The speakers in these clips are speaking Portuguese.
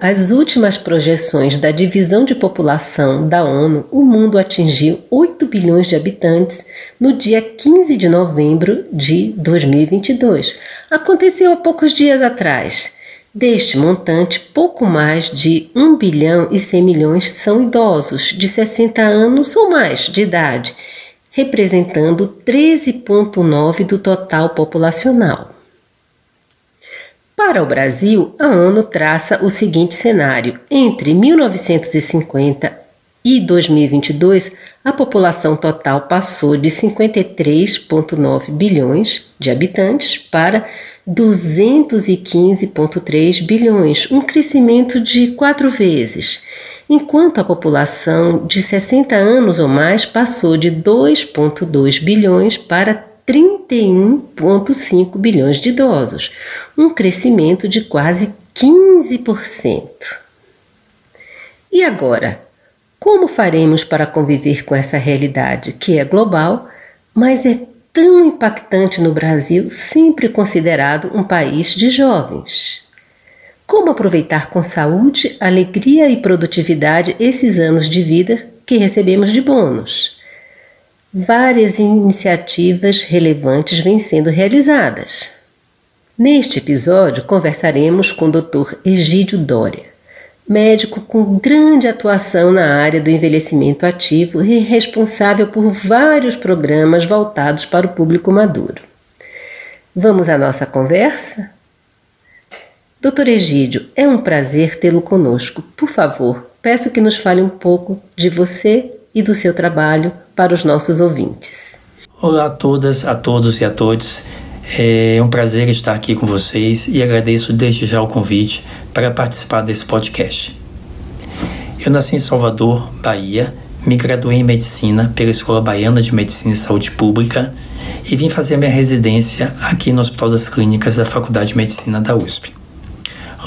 As últimas projeções da divisão de população da ONU, o mundo atingiu 8 bilhões de habitantes no dia 15 de novembro de 2022. Aconteceu há poucos dias atrás. Deste montante, pouco mais de 1 bilhão e 100 milhões são idosos de 60 anos ou mais de idade, representando 13,9% do total populacional. Para o Brasil, a ONU traça o seguinte cenário: entre 1950 e 2022, a população total passou de 53,9 bilhões de habitantes para 215,3 bilhões, um crescimento de quatro vezes, enquanto a população de 60 anos ou mais passou de 2,2 bilhões para 31,5 bilhões de idosos, um crescimento de quase 15%. E agora, como faremos para conviver com essa realidade que é global, mas é tão impactante no Brasil, sempre considerado um país de jovens? Como aproveitar com saúde, alegria e produtividade esses anos de vida que recebemos de bônus? Várias iniciativas relevantes vêm sendo realizadas. Neste episódio, conversaremos com o Dr. Egídio Dória, médico com grande atuação na área do envelhecimento ativo e responsável por vários programas voltados para o público maduro. Vamos à nossa conversa? Doutor Egídio, é um prazer tê-lo conosco. Por favor, peço que nos fale um pouco de você e do seu trabalho para os nossos ouvintes. Olá a todas, a todos e a todos. É um prazer estar aqui com vocês e agradeço desde já o convite para participar desse podcast. Eu nasci em Salvador, Bahia, me graduei em medicina pela Escola Baiana de Medicina e Saúde Pública e vim fazer minha residência aqui no Hospital das Clínicas da Faculdade de Medicina da USP.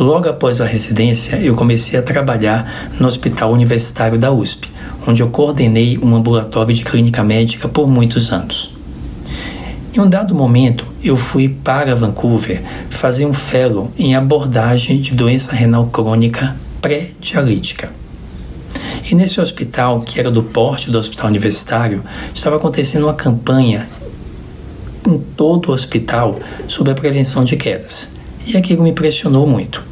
Logo após a residência, eu comecei a trabalhar no Hospital Universitário da USP, onde eu coordenei um ambulatório de clínica médica por muitos anos. Em um dado momento, eu fui para Vancouver fazer um fellow em abordagem de doença renal crônica pré-dialítica. E nesse hospital, que era do porte do hospital universitário, estava acontecendo uma campanha em todo o hospital sobre a prevenção de quedas. E aquilo me impressionou muito.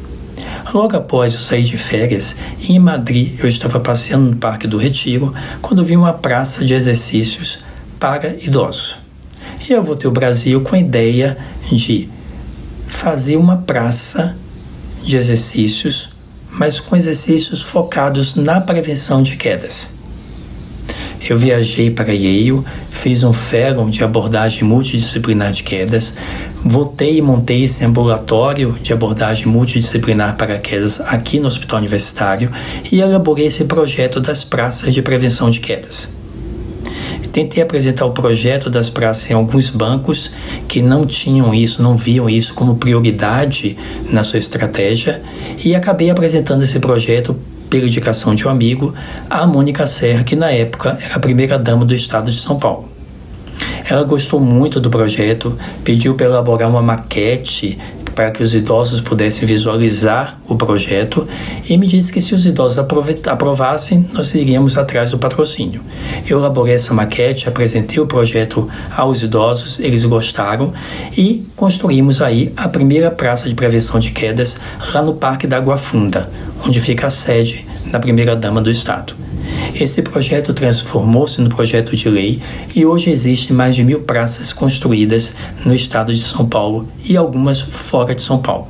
Logo após eu sair de férias, em Madrid eu estava passeando no Parque do Retiro quando vi uma praça de exercícios para idosos. E eu voltei ao Brasil com a ideia de fazer uma praça de exercícios, mas com exercícios focados na prevenção de quedas. Eu viajei para Yale, fiz um fórum de abordagem multidisciplinar de quedas, voltei e montei esse ambulatório de abordagem multidisciplinar para quedas aqui no Hospital Universitário e elaborei esse projeto das praças de prevenção de quedas. Tentei apresentar o projeto das praças em alguns bancos que não tinham isso, não viam isso como prioridade na sua estratégia e acabei apresentando esse projeto pela indicação de um amigo, a Mônica Serra, que na época era a primeira dama do estado de São Paulo. Ela gostou muito do projeto, pediu para elaborar uma maquete para que os idosos pudessem visualizar o projeto e me disse que se os idosos aprovassem, nós iríamos atrás do patrocínio. Eu elaborei essa maquete, apresentei o projeto aos idosos, eles gostaram e construímos aí a primeira praça de prevenção de quedas lá no Parque da Água Funda, onde fica a sede da primeira dama do estado. Esse projeto transformou-se no projeto de lei e hoje existem mais de mil praças construídas no estado de São Paulo e algumas fora de São Paulo.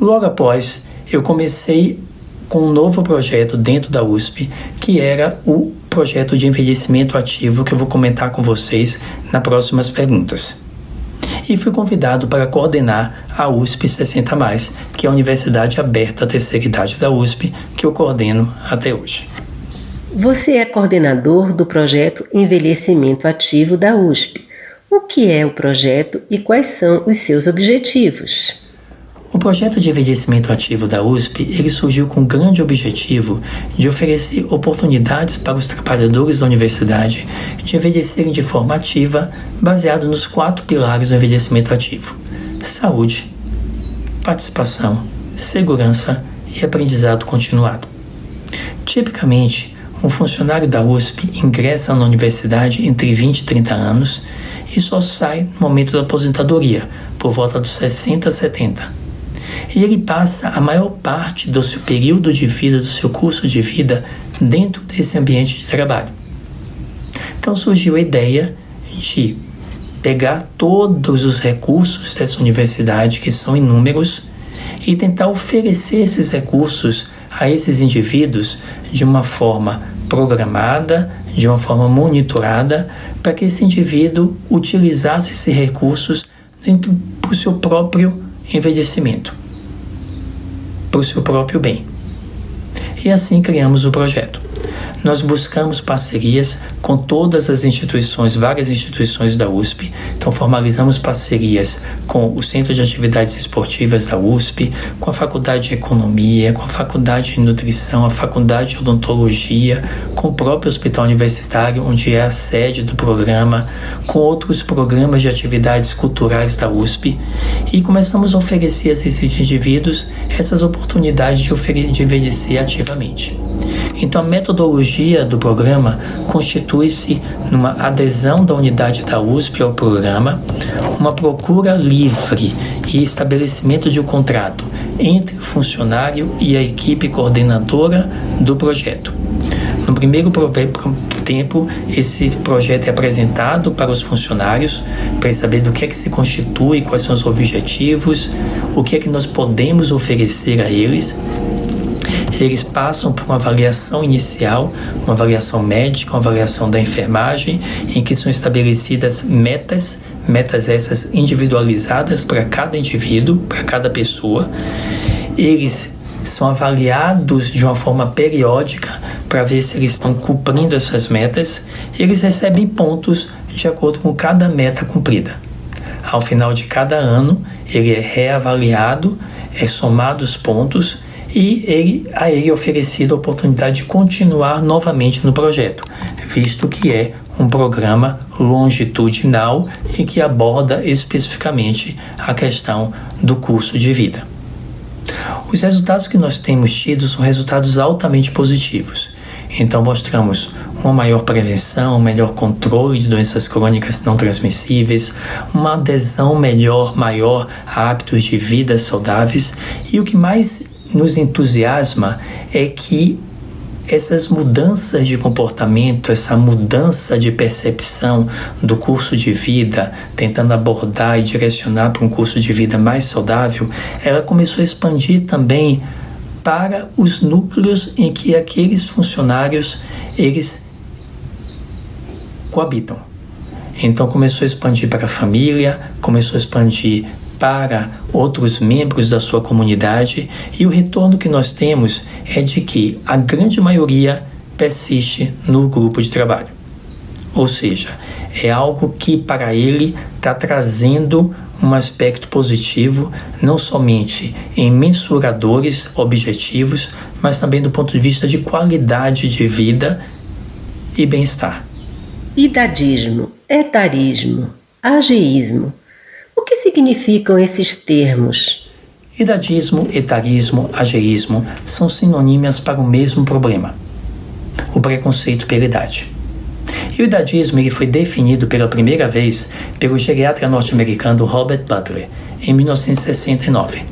Logo após, eu comecei com um novo projeto dentro da USP, que era o projeto de envelhecimento ativo que eu vou comentar com vocês nas próximas perguntas. E fui convidado para coordenar a USP 60, que é a Universidade Aberta à Terceira Idade da USP, que eu coordeno até hoje. Você é coordenador do projeto Envelhecimento Ativo da USP. O que é o projeto e quais são os seus objetivos? O projeto de envelhecimento ativo da USP ele surgiu com o grande objetivo de oferecer oportunidades para os trabalhadores da universidade de envelhecerem de forma ativa, baseado nos quatro pilares do envelhecimento ativo: saúde, participação, segurança e aprendizado continuado. Tipicamente, um funcionário da USP ingressa na universidade entre 20 e 30 anos e só sai no momento da aposentadoria, por volta dos 60 a 70. E ele passa a maior parte do seu período de vida, do seu curso de vida, dentro desse ambiente de trabalho. Então surgiu a ideia de pegar todos os recursos dessa universidade, que são inúmeros, e tentar oferecer esses recursos a esses indivíduos de uma forma programada, de uma forma monitorada, para que esse indivíduo utilizasse esses recursos para o seu próprio envelhecimento, para o seu próprio bem. E assim criamos o projeto nós buscamos parcerias com todas as instituições, várias instituições da USP. Então, formalizamos parcerias com o Centro de Atividades Esportivas da USP, com a Faculdade de Economia, com a Faculdade de Nutrição, a Faculdade de Odontologia, com o próprio Hospital Universitário, onde é a sede do programa, com outros programas de atividades culturais da USP. E começamos a oferecer a esses indivíduos essas oportunidades de, de envelhecer ativamente. Então, a metodologia do programa constitui-se numa adesão da unidade da USP ao programa, uma procura livre e estabelecimento de um contrato entre o funcionário e a equipe coordenadora do projeto. No primeiro tempo, esse projeto é apresentado para os funcionários para saber do que é que se constitui, quais são os objetivos, o que é que nós podemos oferecer a eles eles passam por uma avaliação inicial, uma avaliação médica, uma avaliação da enfermagem, em que são estabelecidas metas, metas essas individualizadas para cada indivíduo, para cada pessoa. Eles são avaliados de uma forma periódica para ver se eles estão cumprindo essas metas. Eles recebem pontos de acordo com cada meta cumprida. Ao final de cada ano, ele é reavaliado, é somado os pontos e ele, a ele é oferecida a oportunidade de continuar novamente no projeto, visto que é um programa longitudinal e que aborda especificamente a questão do curso de vida. Os resultados que nós temos tido são resultados altamente positivos. Então, mostramos uma maior prevenção, um melhor controle de doenças crônicas não transmissíveis, uma adesão melhor, maior a hábitos de vida saudáveis e o que mais nos entusiasma é que essas mudanças de comportamento, essa mudança de percepção do curso de vida, tentando abordar e direcionar para um curso de vida mais saudável, ela começou a expandir também para os núcleos em que aqueles funcionários eles coabitam. Então começou a expandir para a família, começou a expandir para outros membros da sua comunidade e o retorno que nós temos é de que a grande maioria persiste no grupo de trabalho. Ou seja, é algo que para ele está trazendo um aspecto positivo, não somente em mensuradores objetivos, mas também do ponto de vista de qualidade de vida e bem-estar. Idadismo, etarismo, ageísmo significam esses termos? Idadismo, etarismo, ageísmo são sinônimas para o mesmo problema: o preconceito pela idade. E o idadismo ele foi definido pela primeira vez pelo geriatra norte-americano Robert Butler em 1969.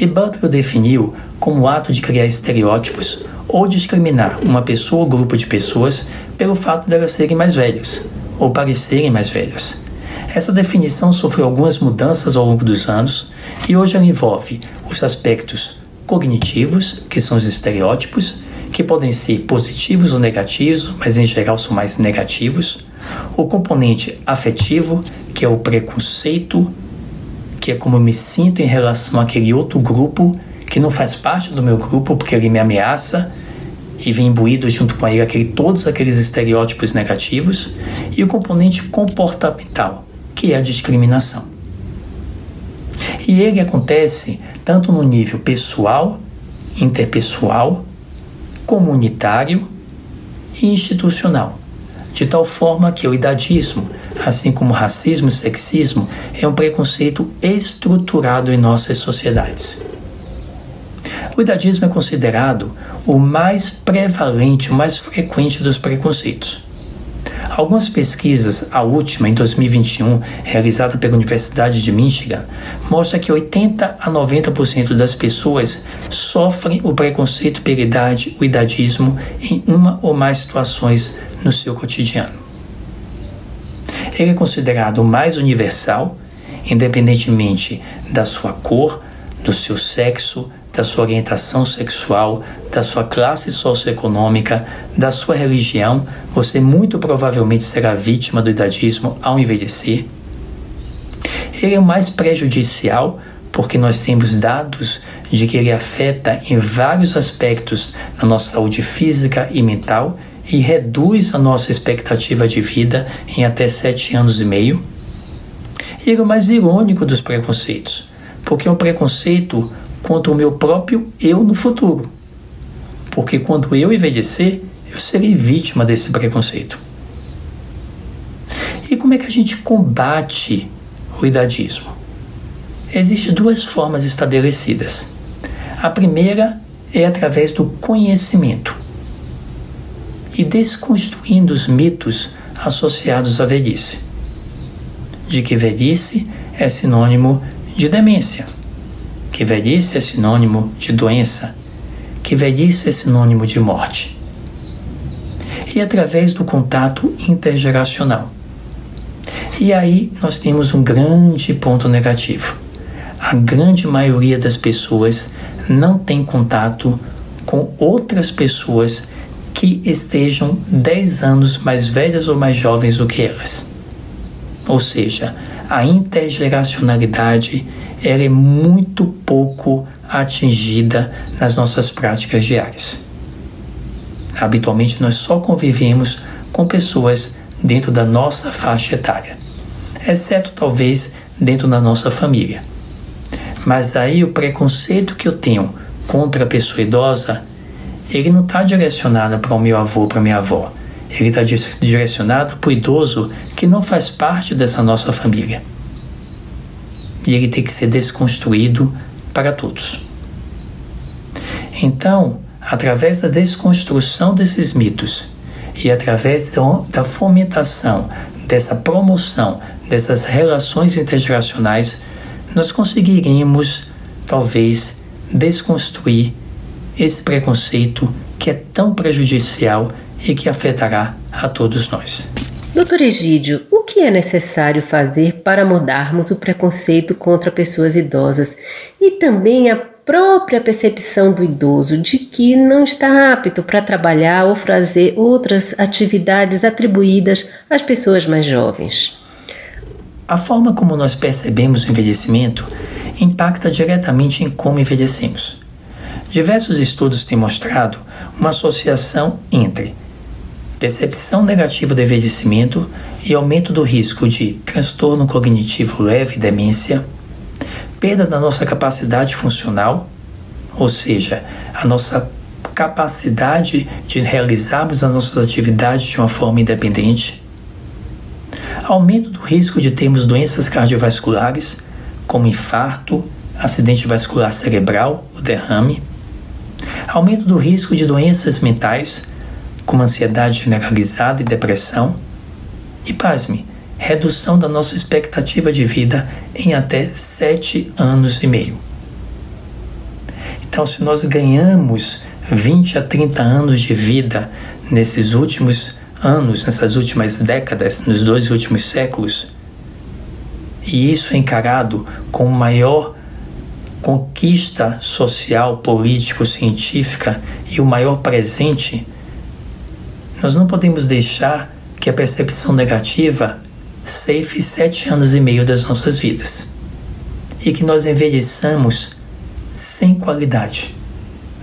E Butler o definiu como o ato de criar estereótipos ou discriminar uma pessoa ou grupo de pessoas pelo fato delas serem mais velhas ou parecerem mais velhas. Essa definição sofreu algumas mudanças ao longo dos anos e hoje ela envolve os aspectos cognitivos, que são os estereótipos, que podem ser positivos ou negativos, mas em geral são mais negativos, o componente afetivo, que é o preconceito, que é como eu me sinto em relação àquele outro grupo que não faz parte do meu grupo porque ele me ameaça e vem imbuído junto com ele aquele, todos aqueles estereótipos negativos, e o componente comportamental, que é a discriminação. E ele acontece tanto no nível pessoal, interpessoal, comunitário e institucional, de tal forma que o idadismo, assim como racismo e sexismo, é um preconceito estruturado em nossas sociedades. O idadismo é considerado o mais prevalente, o mais frequente dos preconceitos. Algumas pesquisas, a última em 2021, realizada pela Universidade de Michigan, mostra que 80 a 90% das pessoas sofrem o preconceito pela idade, o idadismo, em uma ou mais situações no seu cotidiano. Ele é considerado o mais universal, independentemente da sua cor, do seu sexo, da sua orientação sexual, da sua classe socioeconômica, da sua religião, você muito provavelmente será vítima do idadismo ao envelhecer. Ele é o mais prejudicial porque nós temos dados de que ele afeta em vários aspectos na nossa saúde física e mental e reduz a nossa expectativa de vida em até sete anos e meio. Ele é o mais irônico dos preconceitos, porque é um preconceito contra o meu próprio eu no futuro. Porque quando eu envelhecer, eu serei vítima desse preconceito. E como é que a gente combate o idadismo? Existem duas formas estabelecidas. A primeira é através do conhecimento e desconstruindo os mitos associados à velhice. De que velhice é sinônimo de demência que velhice é sinônimo de doença, que velhice é sinônimo de morte. E através do contato intergeracional. E aí nós temos um grande ponto negativo. A grande maioria das pessoas não tem contato com outras pessoas que estejam 10 anos mais velhas ou mais jovens do que elas. Ou seja, a intergeracionalidade ela é muito pouco atingida nas nossas práticas diárias. Habitualmente nós só convivemos com pessoas dentro da nossa faixa etária, exceto talvez dentro da nossa família. Mas aí o preconceito que eu tenho contra a pessoa idosa, ele não está direcionado para o meu avô, para minha avó. Ele está direcionado para o idoso que não faz parte dessa nossa família e ele tem que ser desconstruído para todos. Então, através da desconstrução desses mitos e através da fomentação, dessa promoção dessas relações intergeracionais, nós conseguiremos, talvez, desconstruir esse preconceito que é tão prejudicial e que afetará a todos nós. Doutor Egídio, o que é necessário fazer para mudarmos o preconceito contra pessoas idosas e também a própria percepção do idoso de que não está apto para trabalhar ou fazer outras atividades atribuídas às pessoas mais jovens? A forma como nós percebemos o envelhecimento impacta diretamente em como envelhecemos. Diversos estudos têm mostrado uma associação entre percepção negativa do envelhecimento e aumento do risco de transtorno cognitivo leve, demência, perda da nossa capacidade funcional, ou seja, a nossa capacidade de realizarmos as nossas atividades de uma forma independente, aumento do risco de termos doenças cardiovasculares, como infarto, acidente vascular cerebral, o derrame, aumento do risco de doenças mentais, como ansiedade generalizada e depressão, e pasme, redução da nossa expectativa de vida em até sete anos e meio. Então, se nós ganhamos 20 a 30 anos de vida nesses últimos anos, nessas últimas décadas, nos dois últimos séculos, e isso é encarado como maior conquista social, político, científica e o maior presente, nós não podemos deixar que a percepção negativa ceife sete anos e meio das nossas vidas e que nós envelheçamos sem qualidade.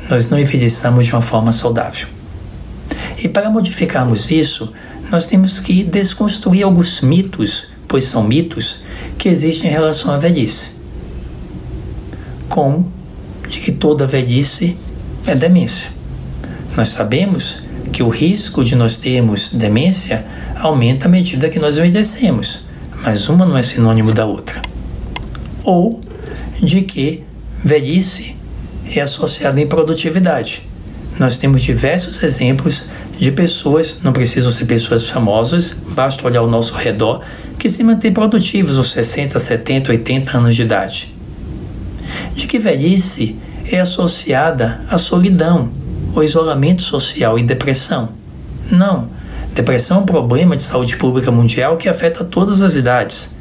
Nós não envelheçamos de uma forma saudável. E para modificarmos isso, nós temos que desconstruir alguns mitos, pois são mitos, que existem em relação à velhice. Como de que toda velhice é demência. Nós sabemos que o risco de nós termos demência aumenta à medida que nós envelhecemos, mas uma não é sinônimo da outra. Ou de que velhice é associada à improdutividade. Nós temos diversos exemplos de pessoas, não precisam ser pessoas famosas, basta olhar ao nosso redor, que se mantêm produtivos aos 60, 70, 80 anos de idade. De que velhice é associada à solidão, ao isolamento social e depressão. Não, depressão é um problema de saúde pública mundial que afeta todas as idades.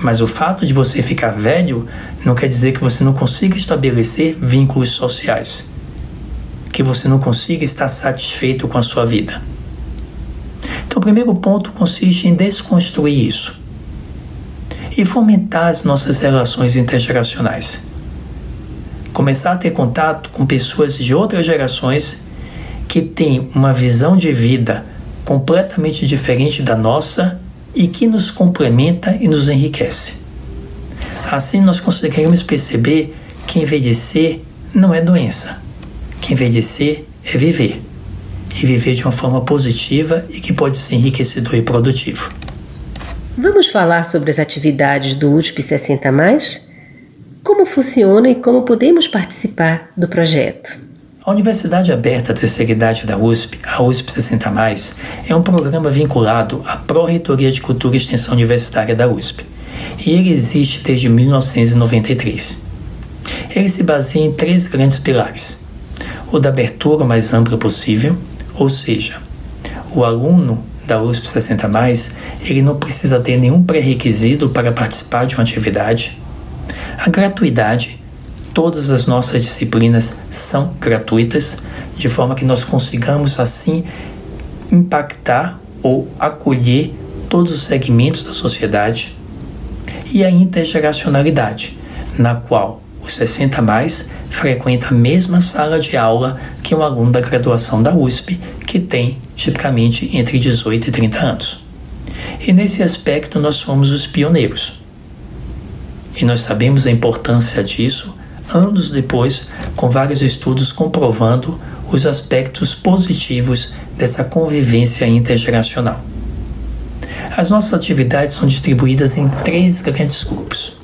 Mas o fato de você ficar velho não quer dizer que você não consiga estabelecer vínculos sociais que você não consiga estar satisfeito com a sua vida. Então, o primeiro ponto consiste em desconstruir isso e fomentar as nossas relações intergeracionais. Começar a ter contato com pessoas de outras gerações que têm uma visão de vida completamente diferente da nossa e que nos complementa e nos enriquece. Assim, nós conseguiremos perceber que envelhecer não é doença, que envelhecer é viver. E viver de uma forma positiva e que pode ser enriquecedor e produtivo. Vamos falar sobre as atividades do USP 60 Mais? Como funciona e como podemos participar do projeto? A Universidade Aberta Terceira Idade da USP, a USP 60 Mais, é um programa vinculado à Pró-Reitoria de Cultura e Extensão Universitária da USP. E ele existe desde 1993. Ele se baseia em três grandes pilares: o da abertura mais ampla possível, ou seja, o aluno da USP 60 mais, ele não precisa ter nenhum pré-requisito para participar de uma atividade. A gratuidade, todas as nossas disciplinas são gratuitas, de forma que nós consigamos assim impactar ou acolher todos os segmentos da sociedade. E a intergeracionalidade, na qual os 60 mais frequenta a mesma sala de aula que um aluno da graduação da USP, que tem tipicamente entre 18 e 30 anos. E nesse aspecto nós somos os pioneiros. E nós sabemos a importância disso anos depois, com vários estudos comprovando os aspectos positivos dessa convivência intergeracional. As nossas atividades são distribuídas em três grandes grupos.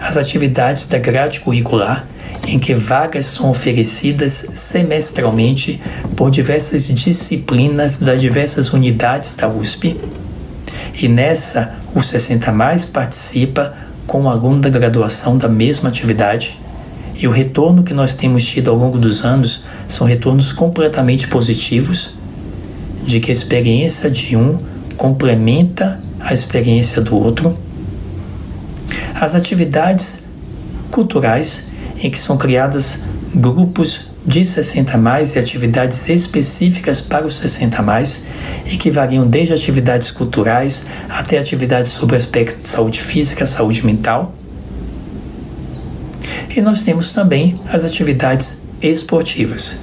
As atividades da grade curricular, em que vagas são oferecidas semestralmente por diversas disciplinas das diversas unidades da USP. E nessa, o 60 Mais participa com o aluno da graduação da mesma atividade. E o retorno que nós temos tido ao longo dos anos são retornos completamente positivos, de que a experiência de um complementa a experiência do outro. As atividades culturais em que são criadas grupos de 60 mais e atividades específicas para os 60 mais e que variam desde atividades culturais até atividades sobre aspectos de saúde física, saúde mental. E nós temos também as atividades esportivas,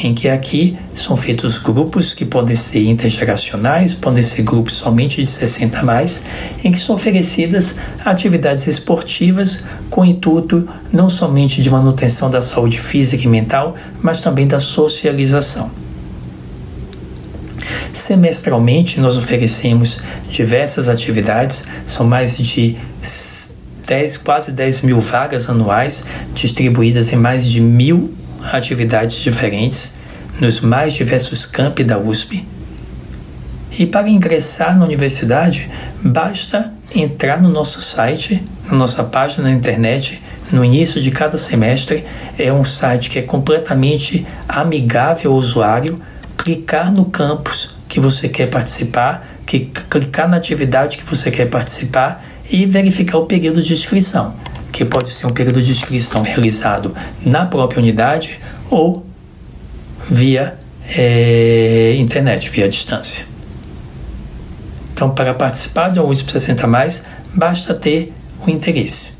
em que aqui são feitos grupos que podem ser intergeracionais, podem ser grupos somente de 60 mais, em que são oferecidas atividades esportivas com intuito não somente de manutenção da saúde física e mental, mas também da socialização. Semestralmente, nós oferecemos diversas atividades, são mais de 10, quase 10 mil vagas anuais distribuídas em mais de mil atividades diferentes nos mais diversos campi da USP. E para ingressar na universidade, basta entrar no nosso site, na nossa página na internet, no início de cada semestre. É um site que é completamente amigável ao usuário. Clicar no campus que você quer participar, que, clicar na atividade que você quer participar e verificar o período de inscrição, que pode ser um período de inscrição realizado na própria unidade ou via é, internet, via distância. Então, para participar de um USP 60 mais, basta ter o interesse.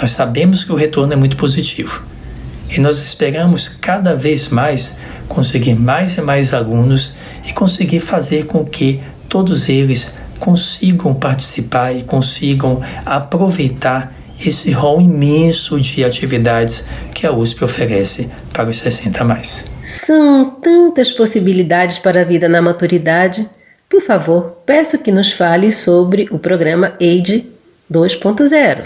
Nós sabemos que o retorno é muito positivo e nós esperamos cada vez mais conseguir mais e mais alunos e conseguir fazer com que todos eles consigam participar e consigam aproveitar esse rol imenso de atividades que a USP oferece para os 60 mais. São tantas possibilidades para a vida na maturidade. Por favor, peço que nos fale sobre o programa AID 2.0.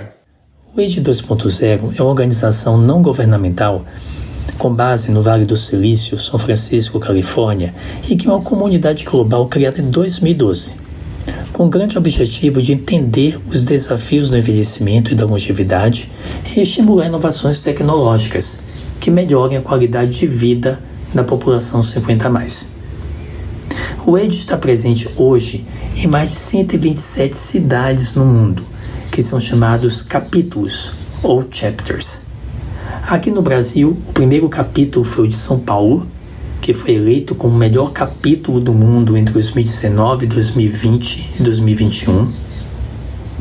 O AID 2.0 é uma organização não governamental com base no Vale do Silício, São Francisco, Califórnia, e que é uma comunidade global criada em 2012, com o grande objetivo de entender os desafios do envelhecimento e da longevidade e estimular inovações tecnológicas que melhorem a qualidade de vida da população 50 mais. O EID está presente hoje em mais de 127 cidades no mundo, que são chamados capítulos ou chapters. Aqui no Brasil, o primeiro capítulo foi o de São Paulo, que foi eleito como o melhor capítulo do mundo entre 2019, 2020 e 2021.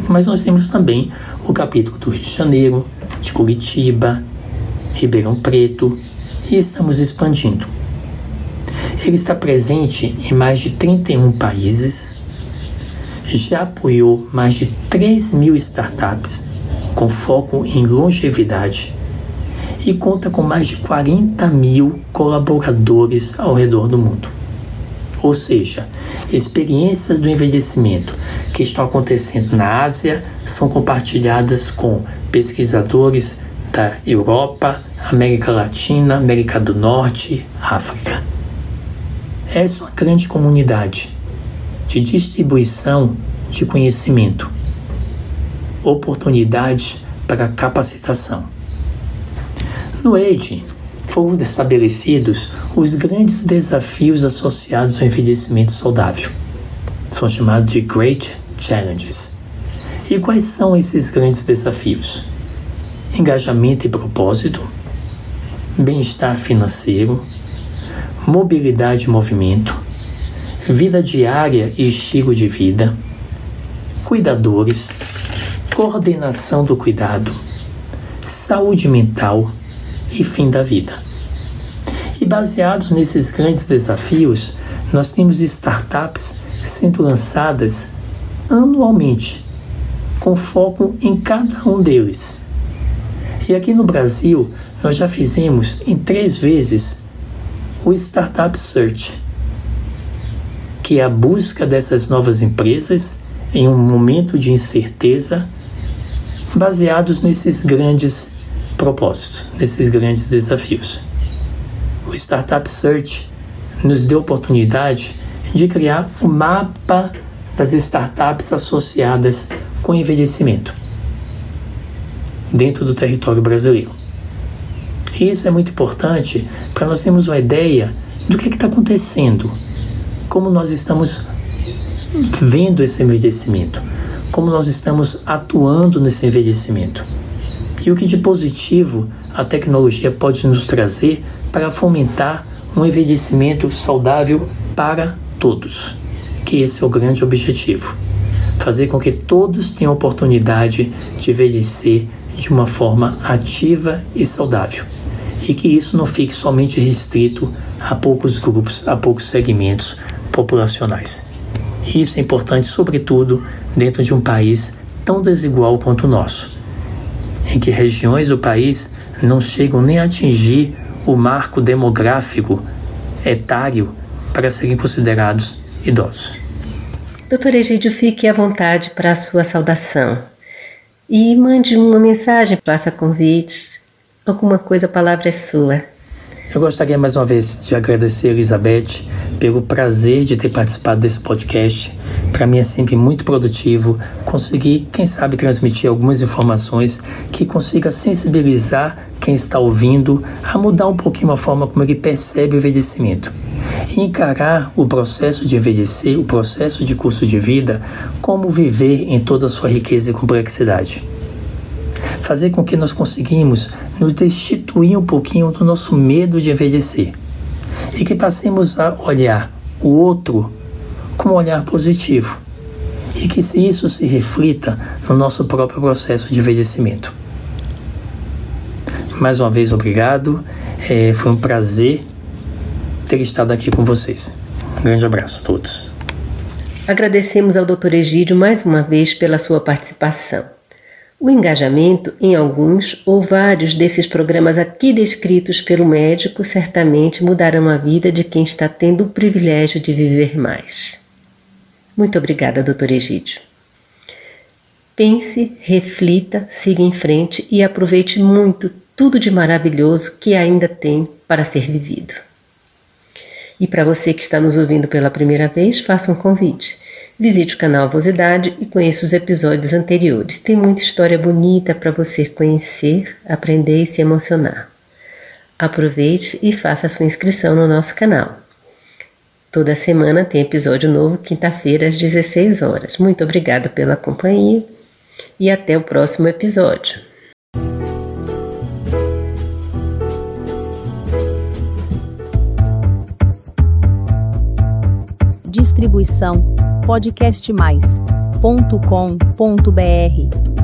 Mas nós temos também o capítulo do Rio de Janeiro, de Curitiba, Ribeirão Preto e estamos expandindo. Ele está presente em mais de 31 países, já apoiou mais de 3 mil startups com foco em longevidade e conta com mais de 40 mil colaboradores ao redor do mundo. Ou seja, experiências do envelhecimento que estão acontecendo na Ásia são compartilhadas com pesquisadores da Europa, América Latina, América do Norte, África. Essa é uma grande comunidade de distribuição de conhecimento, oportunidades para capacitação. No AGE, foram estabelecidos os grandes desafios associados ao envelhecimento saudável. São chamados de Great Challenges. E quais são esses grandes desafios? Engajamento e propósito, bem-estar financeiro, mobilidade e movimento, vida diária e estilo de vida, cuidadores, coordenação do cuidado, saúde mental, e fim da vida. E baseados nesses grandes desafios, nós temos startups sendo lançadas anualmente, com foco em cada um deles. E aqui no Brasil, nós já fizemos em três vezes o Startup Search, que é a busca dessas novas empresas em um momento de incerteza, baseados nesses grandes propósitos, nesses grandes desafios. O Startup Search nos deu a oportunidade de criar o um mapa das startups associadas com envelhecimento dentro do território brasileiro. Isso é muito importante para nós termos uma ideia do que é está acontecendo, como nós estamos vendo esse envelhecimento, como nós estamos atuando nesse envelhecimento e o que de positivo a tecnologia pode nos trazer para fomentar um envelhecimento saudável para todos, que esse é o grande objetivo. Fazer com que todos tenham oportunidade de envelhecer de uma forma ativa e saudável. E que isso não fique somente restrito a poucos grupos, a poucos segmentos populacionais. Isso é importante, sobretudo, dentro de um país tão desigual quanto o nosso em que regiões do país não chegam nem a atingir o marco demográfico etário para serem considerados idosos. Doutor Egídio, fique à vontade para a sua saudação. e mande uma mensagem, faça convite, alguma coisa, a palavra é sua. Eu gostaria mais uma vez de agradecer a Elizabeth pelo prazer de ter participado desse podcast. Para mim é sempre muito produtivo conseguir, quem sabe, transmitir algumas informações que consiga sensibilizar quem está ouvindo a mudar um pouquinho a forma como ele percebe o envelhecimento. E encarar o processo de envelhecer, o processo de curso de vida, como viver em toda a sua riqueza e complexidade fazer com que nós conseguimos nos destituir um pouquinho do nosso medo de envelhecer e que passemos a olhar o outro com um olhar positivo e que isso se reflita no nosso próprio processo de envelhecimento. Mais uma vez, obrigado. É, foi um prazer ter estado aqui com vocês. Um grande abraço a todos. Agradecemos ao Dr. Egídio mais uma vez pela sua participação. O engajamento em alguns ou vários desses programas aqui descritos pelo médico certamente mudarão a vida de quem está tendo o privilégio de viver mais. Muito obrigada, Dr. Egídio. Pense, reflita, siga em frente e aproveite muito tudo de maravilhoso que ainda tem para ser vivido. E para você que está nos ouvindo pela primeira vez, faça um convite. Visite o canal Vosidade e conheça os episódios anteriores. Tem muita história bonita para você conhecer, aprender e se emocionar. Aproveite e faça a sua inscrição no nosso canal. Toda semana tem episódio novo, quinta-feira às 16 horas. Muito obrigada pela companhia e até o próximo episódio. Distribuição podcastmais.com.br